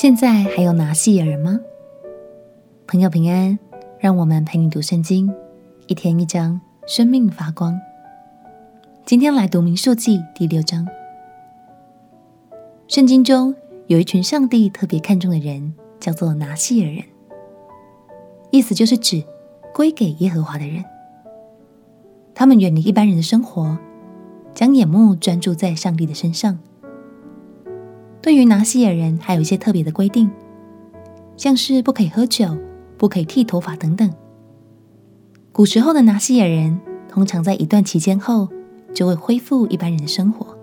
现在还有拿细耳人吗？朋友平安，让我们陪你读圣经，一天一章，生命发光。今天来读民数记第六章。圣经中有一群上帝特别看重的人，叫做拿细耳人，意思就是指归给耶和华的人。他们远离一般人的生活，将眼目专注在上帝的身上。对于拿细耳人，还有一些特别的规定，像是不可以喝酒、不可以剃头发等等。古时候的拿细耳人，通常在一段期间后就会恢复一般人的生活。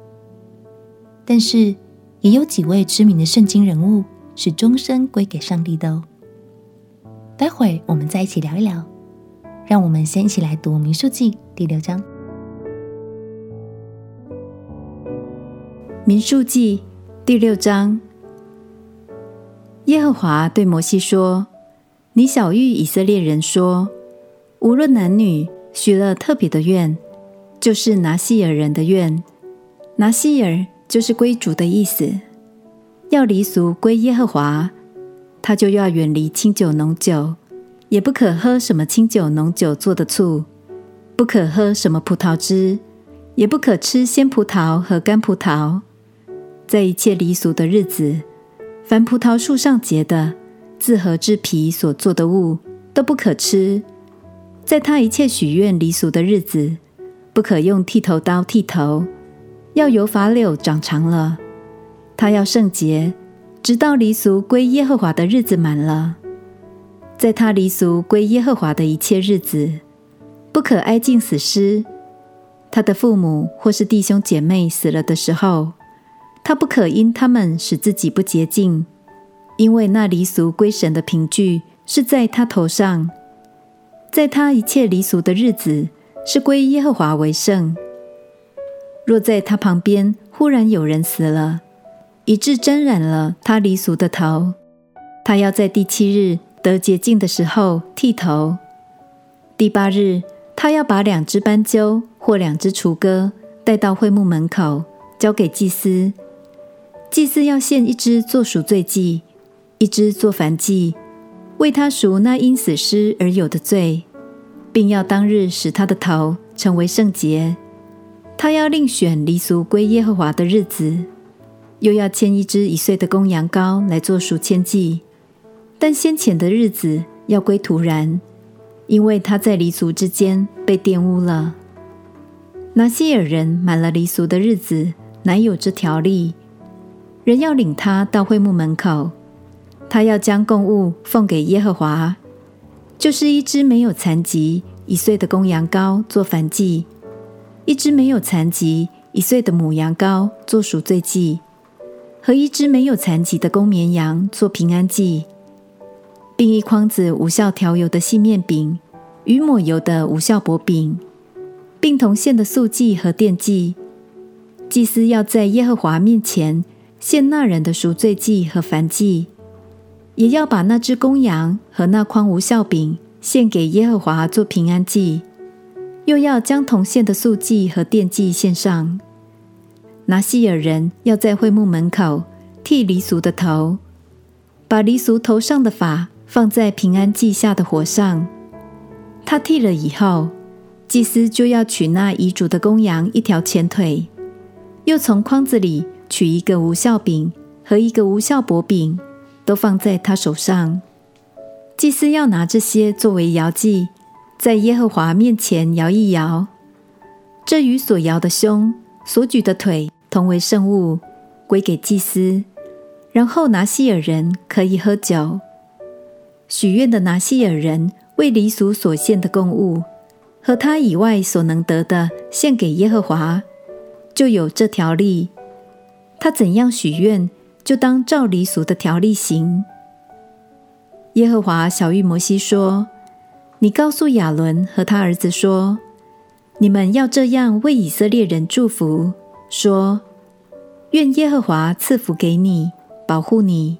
但是，也有几位知名的圣经人物是终身归给上帝的哦。待会我们再一起聊一聊。让我们先一起来读《民数记》第六章。《民数记》第六章，耶和华对摩西说：“你晓諭以色列人说，无论男女，许了特别的愿，就是拿西尔人的愿。拿西尔就是归主的意思，要离俗归耶和华，他就要远离清酒浓酒。”也不可喝什么清酒浓酒做的醋，不可喝什么葡萄汁，也不可吃鲜葡萄和干葡萄。在一切离俗的日子，凡葡萄树上结的，自禾之皮所做的物，都不可吃。在他一切许愿离俗的日子，不可用剃头刀剃头，要由发柳长长了。他要圣洁，直到离俗归耶和华的日子满了。在他离俗归耶和华的一切日子，不可挨近死尸。他的父母或是弟兄姐妹死了的时候，他不可因他们使自己不洁净，因为那离俗归神的凭据是在他头上。在他一切离俗的日子，是归耶和华为圣。若在他旁边忽然有人死了，以致沾染了他离俗的头，他要在第七日。得洁净的时候剃头。第八日，他要把两只斑鸠或两只雏鸽带到会幕门口，交给祭司。祭司要献一只做赎罪祭，一只做燔祭，为他赎那因死尸而有的罪，并要当日使他的头成为圣洁。他要另选离俗归耶和华的日子，又要牵一只一岁的公羊羔来做赎愆祭。但先前的日子要归徒然，因为他在离俗之间被玷污了。拿西尔人满了离俗的日子，乃有这条例：人要领他到会幕门口，他要将供物奉给耶和华，就是一只没有残疾一岁的公羊羔做燔祭，一只没有残疾一岁的母羊羔做赎罪祭，和一只没有残疾的公绵羊做平安祭。并一筐子无酵调油的细面饼，与抹油的无酵薄饼，并同献的素祭和奠祭。祭司要在耶和华面前献那人的赎罪祭和燔祭，也要把那只公羊和那筐无效饼献给耶和华做平安祭，又要将铜线的素祭和奠祭献上。拿细耳人要在会幕门口剃离俗的头，把离俗头上的发。放在平安祭下的火上，他剃了以后，祭司就要取那遗嘱的公羊一条前腿，又从筐子里取一个无效饼和一个无效薄饼，都放在他手上。祭司要拿这些作为摇祭，在耶和华面前摇一摇。这与所摇的胸、所举的腿同为圣物，归给祭司。然后拿细耳人可以喝酒。许愿的拿细耳人为离俗所献的供物，和他以外所能得的献给耶和华，就有这条例。他怎样许愿，就当照离俗的条例行。耶和华晓諭摩西说：“你告诉亚伦和他儿子说，你们要这样为以色列人祝福，说：愿耶和华赐福给你，保护你。”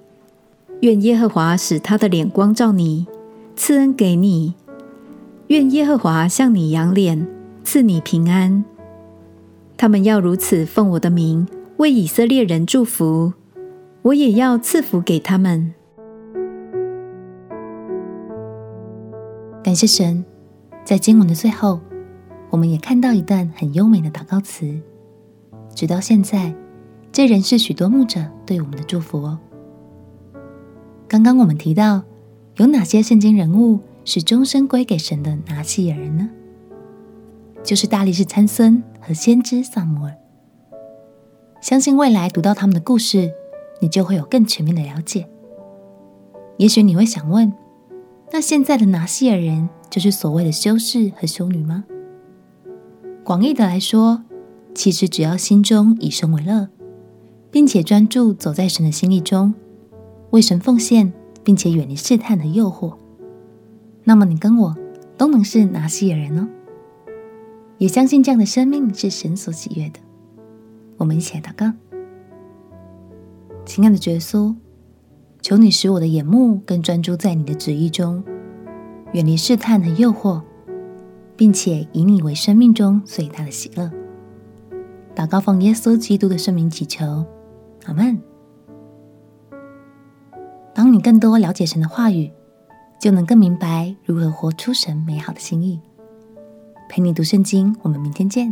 愿耶和华使他的脸光照你，赐恩给你。愿耶和华向你扬脸，赐你平安。他们要如此奉我的名为以色列人祝福。我也要赐福给他们。感谢神，在经文的最后，我们也看到一段很优美的祷告词。直到现在，这仍是许多牧者对我们的祝福哦。刚刚我们提到，有哪些圣经人物是终身归给神的拿细耳人呢？就是大力士参孙和先知撒母耳。相信未来读到他们的故事，你就会有更全面的了解。也许你会想问，那现在的拿西尔人就是所谓的修士和修女吗？广义的来说，其实只要心中以神为乐，并且专注走在神的心意中，为神奉献，并且远离试探和诱惑，那么你跟我都能是拿西尔人哦。也相信这样的生命是神所喜悦的。我们一起来祷告，亲爱的耶稣。求你使我的眼目更专注在你的旨意中，远离试探和诱惑，并且以你为生命中最大的喜乐。祷告奉耶稣基督的圣名祈求，阿门。当你更多了解神的话语，就能更明白如何活出神美好的心意。陪你读圣经，我们明天见。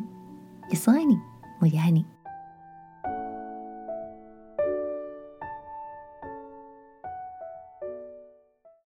耶稣爱你，我也爱你。